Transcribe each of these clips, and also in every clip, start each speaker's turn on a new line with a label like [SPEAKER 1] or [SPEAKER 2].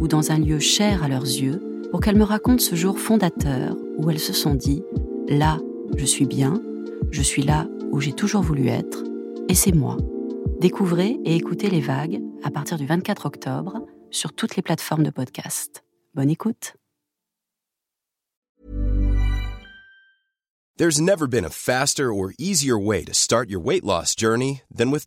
[SPEAKER 1] ou dans un lieu cher à leurs yeux pour qu'elles me racontent ce jour fondateur où elles se sont dit ⁇ Là, je suis bien, je suis là où j'ai toujours voulu être, et c'est moi. Découvrez et écoutez les vagues à partir du 24 octobre sur toutes les plateformes de podcast. Bonne écoute.
[SPEAKER 2] There's never been a faster or easier way to start your weight loss journey than with.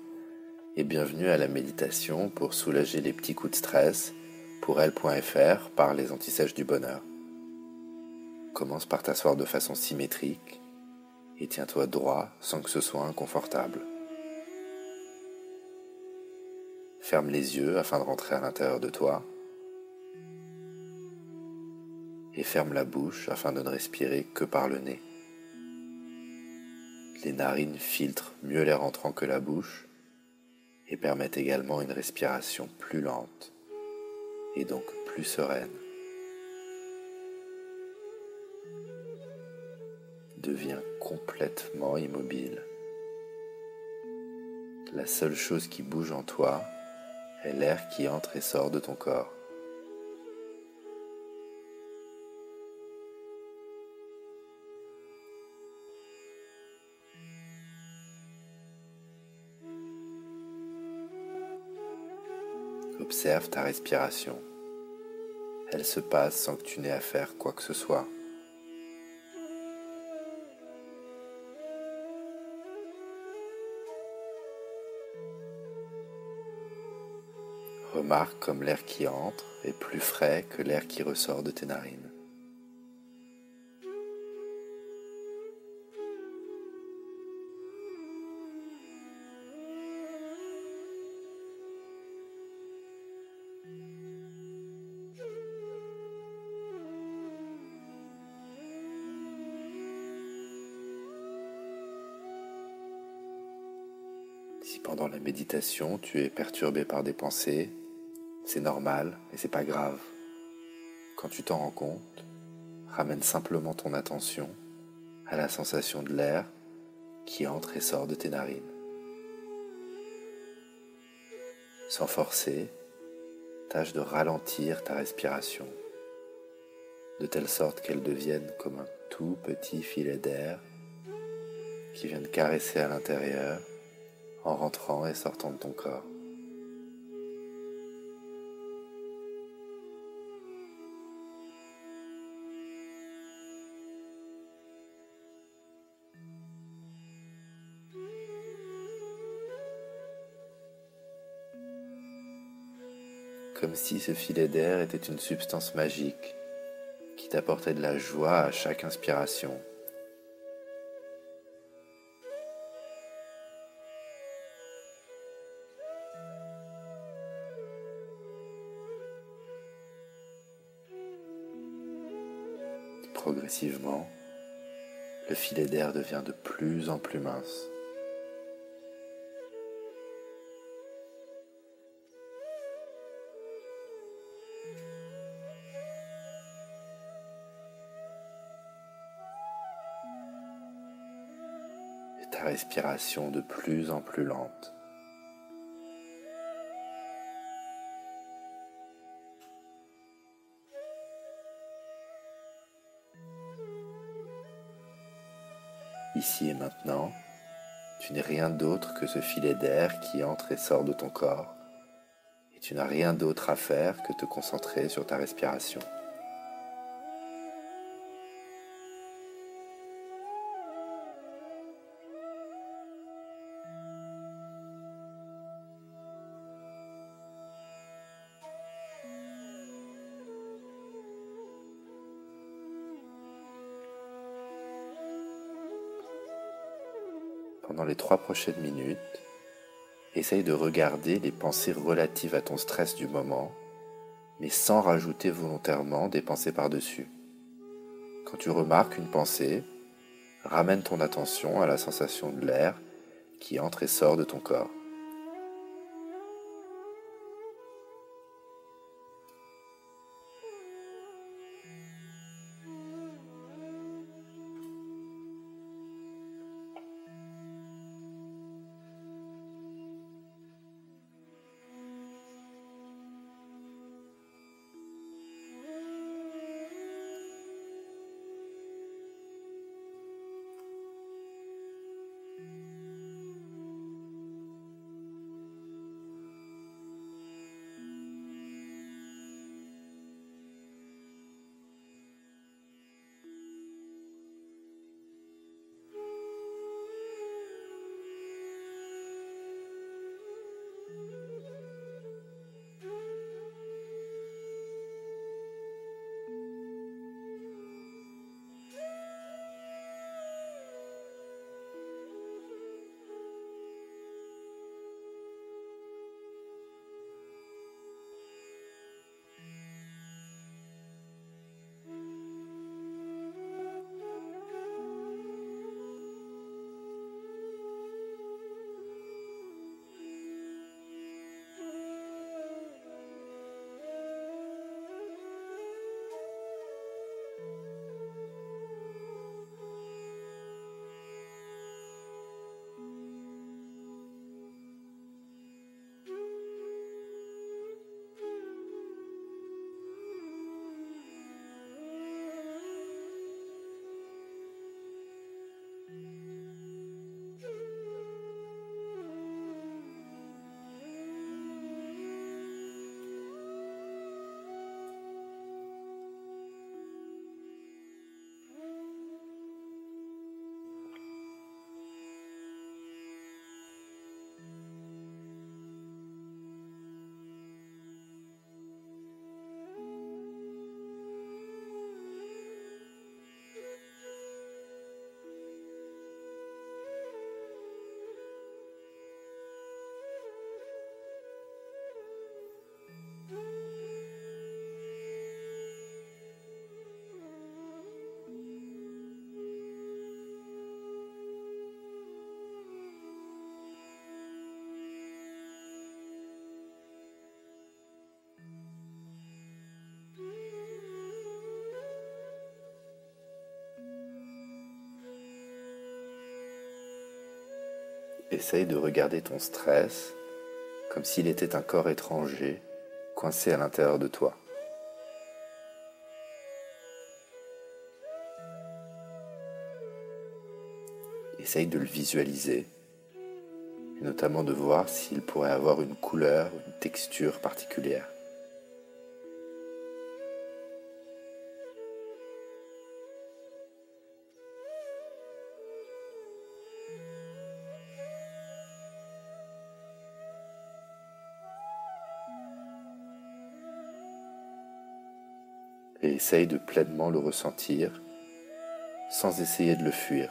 [SPEAKER 3] et bienvenue à la méditation pour soulager les petits coups de stress pour elle.fr par les antisèches du bonheur. Commence par t'asseoir de façon symétrique et tiens-toi droit sans que ce soit inconfortable. Ferme les yeux afin de rentrer à l'intérieur de toi. Et ferme la bouche afin de ne respirer que par le nez. Les narines filtrent mieux l'air entrant que la bouche et permettent également une respiration plus lente et donc plus sereine. Deviens complètement immobile. La seule chose qui bouge en toi est l'air qui entre et sort de ton corps. Observe ta respiration. Elle se passe sans que tu n'aies à faire quoi que ce soit. Remarque comme l'air qui entre est plus frais que l'air qui ressort de tes narines. Pendant la méditation tu es perturbé par des pensées, c'est normal et c'est pas grave. Quand tu t'en rends compte, ramène simplement ton attention à la sensation de l'air qui entre et sort de tes narines. Sans forcer, tâche de ralentir ta respiration, de telle sorte qu'elle devienne comme un tout petit filet d'air qui vient de caresser à l'intérieur en rentrant et sortant de ton corps. Comme si ce filet d'air était une substance magique qui t'apportait de la joie à chaque inspiration progressivement, le filet d'air devient de plus en plus mince. Et ta respiration de plus en plus lente. Ici et maintenant, tu n'es rien d'autre que ce filet d'air qui entre et sort de ton corps, et tu n'as rien d'autre à faire que te concentrer sur ta respiration. Pendant les trois prochaines minutes, essaye de regarder les pensées relatives à ton stress du moment, mais sans rajouter volontairement des pensées par-dessus. Quand tu remarques une pensée, ramène ton attention à la sensation de l'air qui entre et sort de ton corps. Essaye de regarder ton stress comme s'il était un corps étranger coincé à l'intérieur de toi. Essaye de le visualiser, et notamment de voir s'il pourrait avoir une couleur, une texture particulière. Et essaye de pleinement le ressentir sans essayer de le fuir.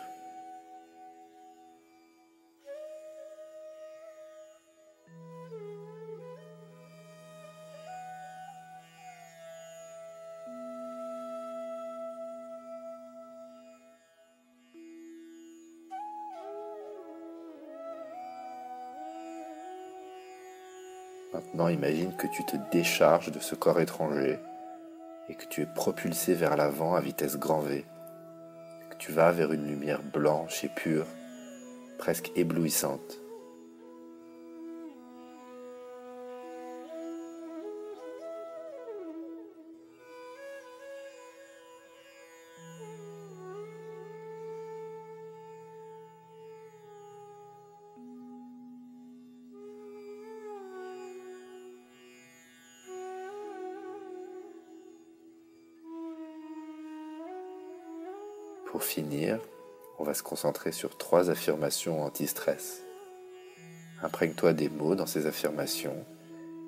[SPEAKER 3] Maintenant imagine que tu te décharges de ce corps étranger et que tu es propulsé vers l'avant à vitesse grand V, que tu vas vers une lumière blanche et pure, presque éblouissante. Pour finir, on va se concentrer sur trois affirmations anti-stress. Imprègne-toi des mots dans ces affirmations,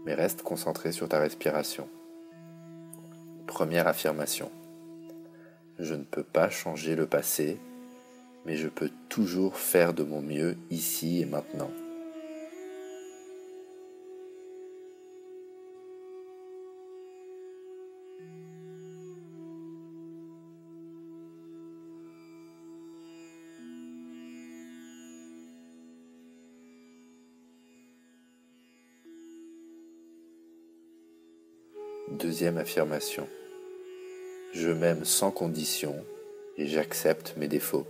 [SPEAKER 3] mais reste concentré sur ta respiration. Première affirmation. Je ne peux pas changer le passé, mais je peux toujours faire de mon mieux ici et maintenant. Deuxième affirmation. Je m'aime sans condition et j'accepte mes défauts.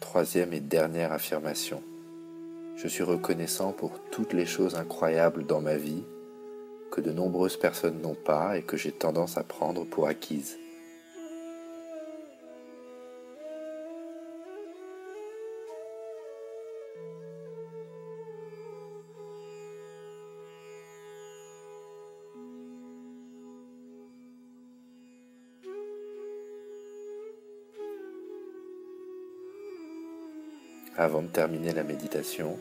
[SPEAKER 3] Troisième et dernière affirmation. Je suis reconnaissant pour toutes les choses incroyables dans ma vie que de nombreuses personnes n'ont pas et que j'ai tendance à prendre pour acquises. Avant de terminer la méditation,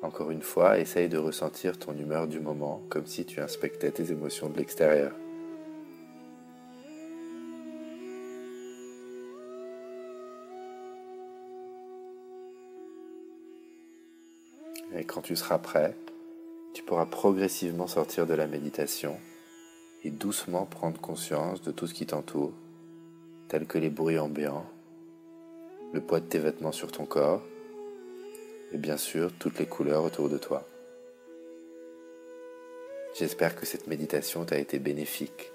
[SPEAKER 3] encore une fois, essaye de ressentir ton humeur du moment comme si tu inspectais tes émotions de l'extérieur. Et quand tu seras prêt, tu pourras progressivement sortir de la méditation et doucement prendre conscience de tout ce qui t'entoure, tels que les bruits ambiants, le poids de tes vêtements sur ton corps et bien sûr toutes les couleurs autour de toi. J'espère que cette méditation t'a été bénéfique.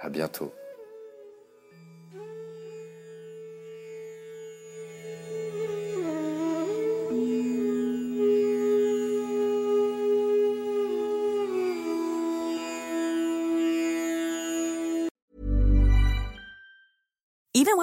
[SPEAKER 3] À bientôt.